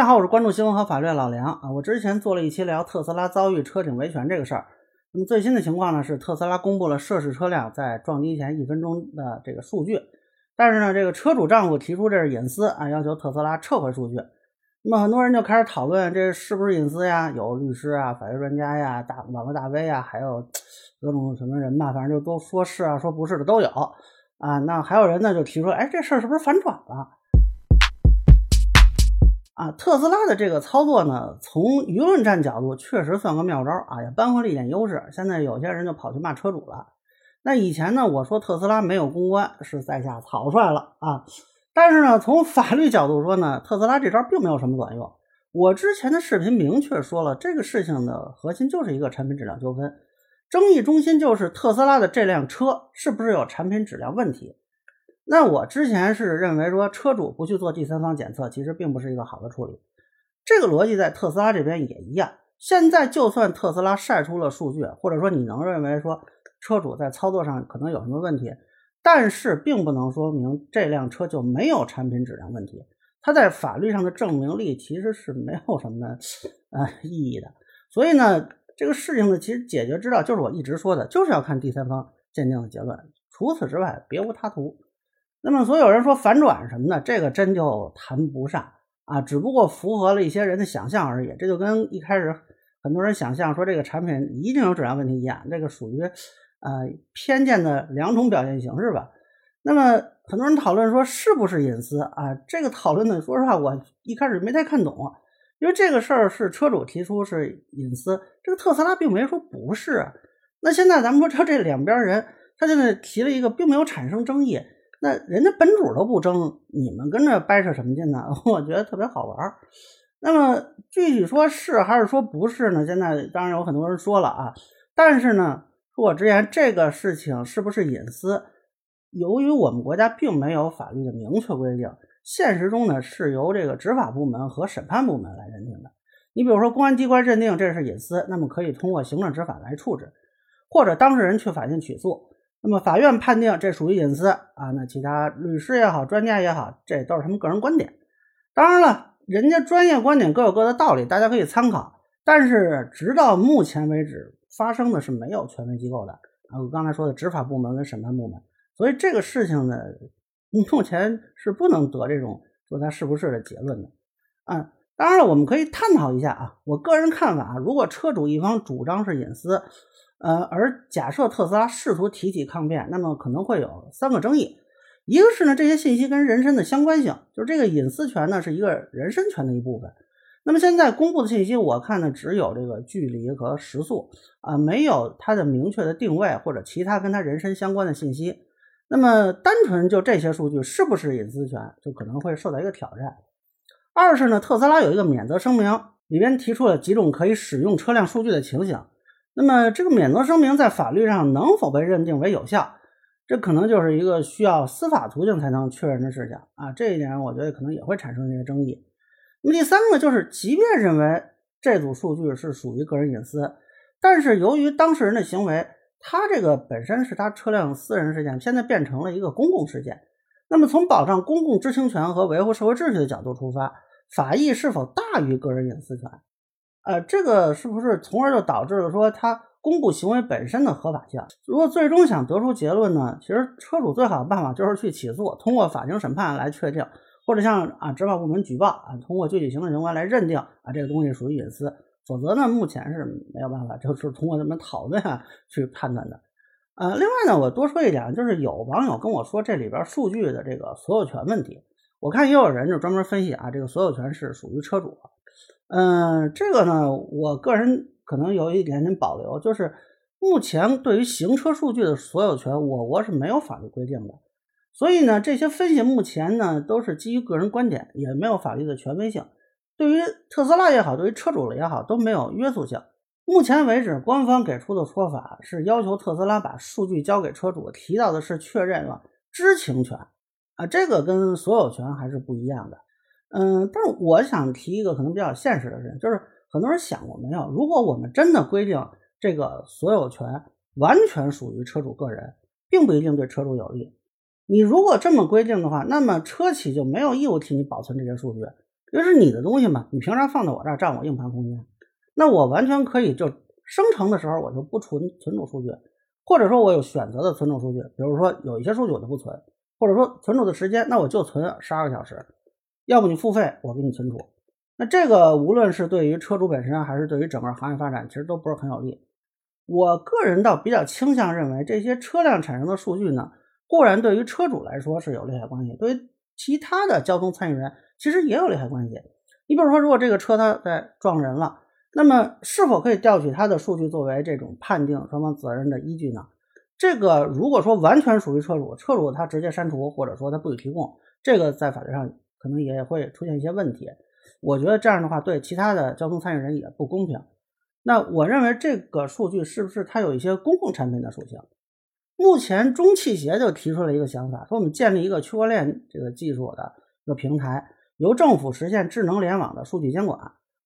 大家好，我是关注新闻和法律的老梁啊。我之前做了一期聊特斯拉遭遇车顶维权这个事儿。那么最新的情况呢是，特斯拉公布了涉事车辆在撞击前一分钟的这个数据，但是呢，这个车主丈夫提出这是隐私啊，要求特斯拉撤回数据。那么很多人就开始讨论这是不是隐私呀？有律师啊、法律专家呀、大网络大 V 呀，还有各种什么人吧，反正就都说是啊，说不是的都有啊。那还有人呢就提出，哎，这事儿是不是反转了？啊，特斯拉的这个操作呢，从舆论战角度确实算个妙招啊，也扳回了一点优势。现在有些人就跑去骂车主了。那以前呢，我说特斯拉没有公关是在下草率了啊。但是呢，从法律角度说呢，特斯拉这招并没有什么卵用。我之前的视频明确说了，这个事情的核心就是一个产品质量纠纷，争议中心就是特斯拉的这辆车是不是有产品质量问题。那我之前是认为说车主不去做第三方检测，其实并不是一个好的处理。这个逻辑在特斯拉这边也一样。现在就算特斯拉晒出了数据，或者说你能认为说车主在操作上可能有什么问题，但是并不能说明这辆车就没有产品质量问题。它在法律上的证明力其实是没有什么呃意义的。所以呢，这个事情呢，其实解决之道就是我一直说的，就是要看第三方鉴定的结论，除此之外别无他途。那么，所有人说反转什么的，这个真就谈不上啊，只不过符合了一些人的想象而已。这就跟一开始很多人想象说这个产品一定有质量问题一样，这个属于呃偏见的两种表现形式吧。那么，很多人讨论说是不是隐私啊？这个讨论呢，说实话，我一开始没太看懂，因为这个事儿是车主提出是隐私，这个特斯拉并没说不是。那现在咱们说这 这两边人，他现在提了一个，并没有产生争议。那人家本主都不争，你们跟着掰扯什么劲呢？我觉得特别好玩。那么具体说是还是说不是呢？现在当然有很多人说了啊，但是呢，恕我直言，这个事情是不是隐私，由于我们国家并没有法律的明确规定，现实中呢是由这个执法部门和审判部门来认定的。你比如说，公安机关认定这是隐私，那么可以通过行政执法来处置，或者当事人去法院起诉。那么法院判定这属于隐私啊，那其他律师也好，专家也好，这都是他们个人观点。当然了，人家专业观点各有各的道理，大家可以参考。但是直到目前为止，发生的是没有权威机构的啊，我刚才说的执法部门跟审判部门，所以这个事情呢，目前是不能得这种说它是不是的结论的啊。当然了，我们可以探讨一下啊，我个人看法，如果车主一方主张是隐私。呃，而假设特斯拉试图提起抗辩，那么可能会有三个争议。一个是呢，这些信息跟人身的相关性，就是这个隐私权呢是一个人身权的一部分。那么现在公布的信息，我看呢只有这个距离和时速啊，没有它的明确的定位或者其他跟它人身相关的信息。那么单纯就这些数据是不是隐私权，就可能会受到一个挑战。二是呢，特斯拉有一个免责声明，里边提出了几种可以使用车辆数据的情形。那么这个免责声明在法律上能否被认定为有效，这可能就是一个需要司法途径才能确认的事情啊。这一点我觉得可能也会产生一些争议。那么第三个就是，即便认为这组数据是属于个人隐私，但是由于当事人的行为，他这个本身是他车辆私人事件，现在变成了一个公共事件。那么从保障公共知情权和维护社会秩序的角度出发，法益是否大于个人隐私权？呃，这个是不是从而就导致了说他公布行为本身的合法性？如果最终想得出结论呢？其实车主最好的办法就是去起诉，通过法庭审判来确定，或者向啊执法部门举报啊，通过具体行政行为来认定啊这个东西属于隐私。否则呢，目前是没有办法，就是通过咱们讨论啊去判断的。呃，另外呢，我多说一点，就是有网友跟我说这里边数据的这个所有权问题，我看也有人就专门分析啊，这个所有权是属于车主。嗯，这个呢，我个人可能有一点点保留，就是目前对于行车数据的所有权，我国是没有法律规定的，所以呢，这些分析目前呢都是基于个人观点，也没有法律的权威性，对于特斯拉也好，对于车主了也好，都没有约束性。目前为止，官方给出的说法是要求特斯拉把数据交给车主，提到的是确认了知情权啊，这个跟所有权还是不一样的。嗯，但是我想提一个可能比较现实的事情，就是很多人想过没有？如果我们真的规定这个所有权完全属于车主个人，并不一定对车主有利。你如果这么规定的话，那么车企就没有义务替你保存这些数据，因为是你的东西嘛，你凭啥放在我这儿占我硬盘空间？那我完全可以就生成的时候我就不存存储数据，或者说我有选择的存储数据，比如说有一些数据我就不存，或者说存储的时间那我就存十二个小时，要不你付费我给你存储。那这个无论是对于车主本身还是对于整个行业发展，其实都不是很有利。我个人倒比较倾向认为，这些车辆产生的数据呢，固然对于车主来说是有利害关系，对于其他的交通参与人其实也有利害关系。你比如说，如果这个车它在撞人了，那么是否可以调取它的数据作为这种判定双方责任的依据呢？这个如果说完全属于车主，车主他直接删除或者说他不予提供，这个在法律上可能也会出现一些问题。我觉得这样的话对其他的交通参与人也不公平。那我认为这个数据是不是它有一些公共产品的属性？目前中汽协就提出了一个想法，说我们建立一个区块链这个技术的一个平台，由政府实现智能联网的数据监管。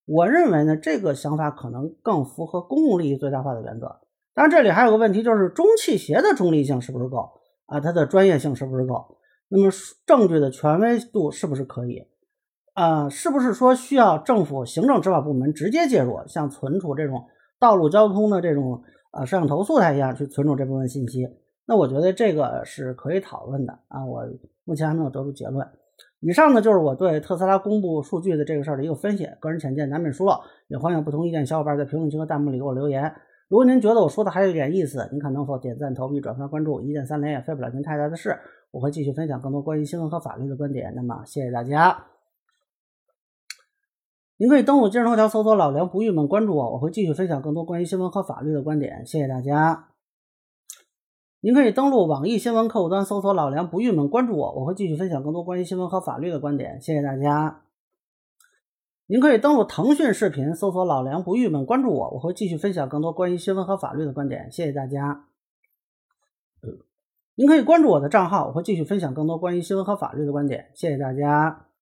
我认为呢，这个想法可能更符合公共利益最大化的原则。当然，这里还有个问题，就是中汽协的中立性是不是够啊？它的专业性是不是够？那么证据的权威度是不是可以？呃，是不是说需要政府行政执法部门直接介入，像存储这种道路交通的这种呃摄像头素材一样去存储这部分信息？那我觉得这个是可以讨论的啊。我目前还没有得出结论。以上呢就是我对特斯拉公布数据的这个事儿的一个分析，个人浅见难免疏漏，也欢迎不同意见小伙伴在评论区和弹幕里给我留言。如果您觉得我说的还有一点意思，您看能否点赞、投币、转发、关注，一键三连也费不了您太大的事。我会继续分享更多关于新闻和法律的观点。那么谢谢大家。您可以登录今日头条搜索“老梁不郁闷”，关注我，我会继续分享更多关于新闻和法律的观点。谢谢大家。您可以登录网易新闻客户端搜索“老梁不郁闷”，关注我，我会继续分享更多关于新闻和法律的观点。谢谢大家。您可以登录腾讯视频搜索“老梁不郁闷”，关注我，我会继续分享更多关于新闻和法律的观点。谢谢大家。您可以关注我的账号，我会继续分享更多关于新闻和法律的观点。谢谢大家。